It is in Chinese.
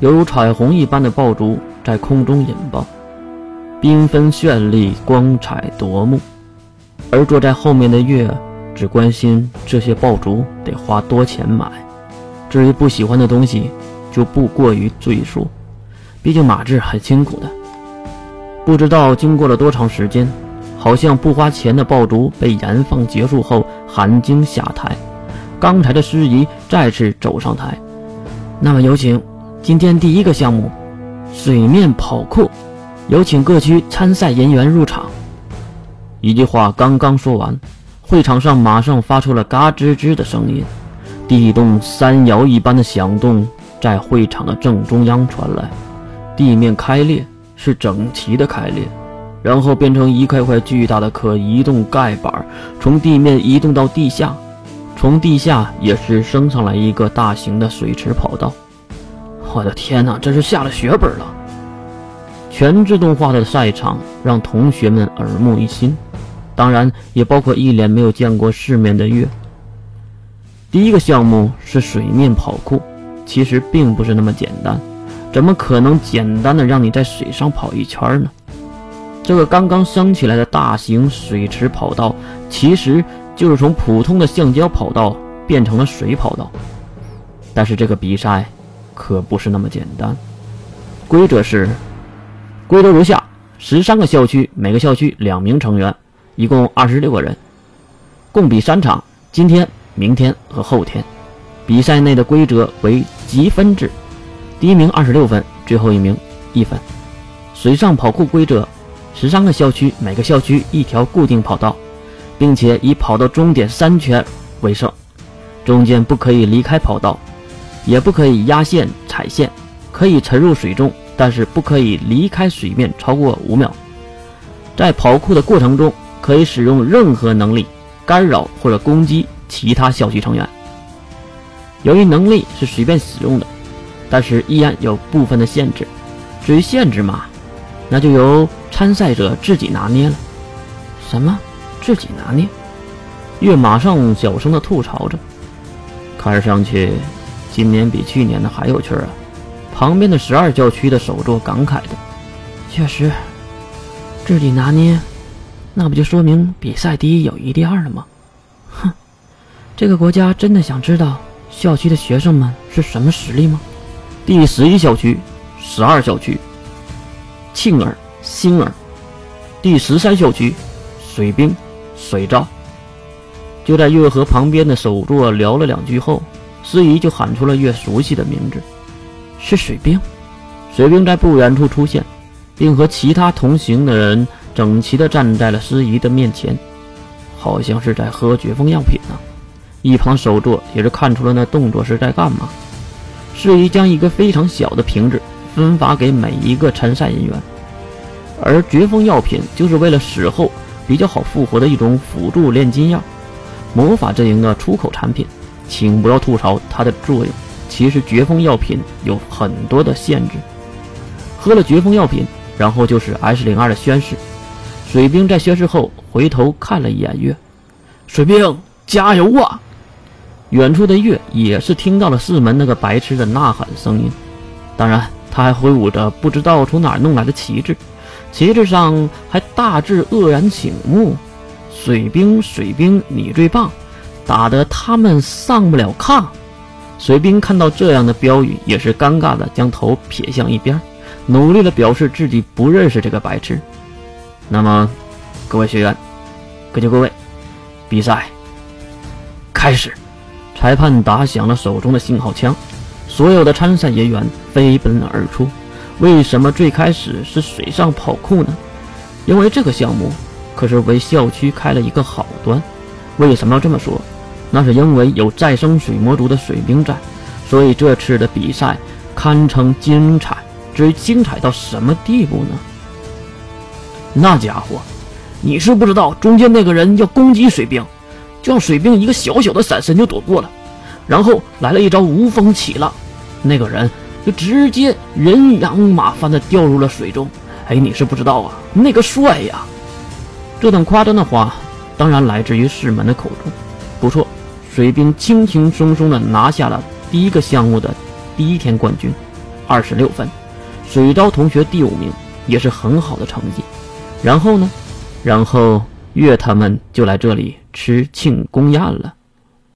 犹如彩虹一般的爆竹在空中引爆，缤纷绚丽，光彩夺目。而坐在后面的月只关心这些爆竹得花多钱买，至于不喜欢的东西就不过于赘述，毕竟马志很辛苦的。不知道经过了多长时间，好像不花钱的爆竹被燃放结束后，韩晶下台，刚才的司仪再次走上台。那么有请今天第一个项目——水面跑酷，有请各区参赛人员入场。一句话刚刚说完，会场上马上发出了嘎吱吱的声音，地动山摇一般的响动在会场的正中央传来，地面开裂，是整齐的开裂，然后变成一块块巨大的可移动盖板，从地面移动到地下，从地下也是升上来一个大型的水池跑道。我的天哪，这是下了血本了！全自动化的赛场让同学们耳目一新。当然，也包括一脸没有见过世面的月。第一个项目是水面跑酷，其实并不是那么简单，怎么可能简单的让你在水上跑一圈呢？这个刚刚升起来的大型水池跑道，其实就是从普通的橡胶跑道变成了水跑道。但是这个比赛可不是那么简单，规则是，规则如下：十三个校区，每个校区两名成员。一共二十六个人，共比三场，今天、明天和后天。比赛内的规则为积分制，第一名二十六分，最后一名一分。水上跑酷规则：十三个校区，每个校区一条固定跑道，并且以跑到终点三圈为胜，中间不可以离开跑道，也不可以压线踩线，可以沉入水中，但是不可以离开水面超过五秒。在跑酷的过程中。可以使用任何能力干扰或者攻击其他校区成员。由于能力是随便使用的，但是依然有部分的限制。至于限制嘛，那就由参赛者自己拿捏了。什么？自己拿捏？月马上小声的吐槽着。看上去，今年比去年的还有趣啊！旁边的十二教区的首座感慨的。确实，自己拿捏。那不就说明比赛第一有一第二了吗？哼，这个国家真的想知道校区的学生们是什么实力吗？第十一校区、十二校区、庆儿、星儿，第十三校区、水兵、水照。就在月河旁边的首座聊了两句后，司仪就喊出了越熟悉的名字，是水兵。水兵在不远处出现，并和其他同行的人。整齐地站在了司仪的面前，好像是在喝绝风药品呢。一旁首座也是看出了那动作是在干嘛。司仪将一个非常小的瓶子分发给每一个参赛人员，而绝风药品就是为了死后比较好复活的一种辅助炼金药，魔法阵营的出口产品，请不要吐槽它的作用。其实绝风药品有很多的限制，喝了绝风药品，然后就是 S 零二的宣誓。水兵在宣誓后回头看了一眼月，水兵加油啊！远处的月也是听到了四门那个白痴的呐喊声音，当然他还挥舞着不知道从哪儿弄来的旗帜，旗帜上还大致愕然醒目：“水兵，水兵，你最棒，打得他们上不了炕。”水兵看到这样的标语，也是尴尬的将头撇向一边，努力的表示自己不认识这个白痴。那么，各位学员，各就各位，比赛开始。裁判打响了手中的信号枪，所有的参赛人员飞奔而出。为什么最开始是水上跑酷呢？因为这个项目可是为校区开了一个好端。为什么要这么说？那是因为有再生水魔族的水兵在，所以这次的比赛堪称精彩。至于精彩到什么地步呢？那家伙，你是不知道，中间那个人要攻击水兵，就让水兵一个小小的闪身就躲过了，然后来了一招无风起浪，那个人就直接人仰马翻的掉入了水中。哎，你是不知道啊，那个帅呀！这等夸张的话，当然来自于世门的口中。不错，水兵轻轻松松的拿下了第一个项目的第一天冠军，二十六分，水昭同学第五名，也是很好的成绩。然后呢，然后月他们就来这里吃庆功宴了。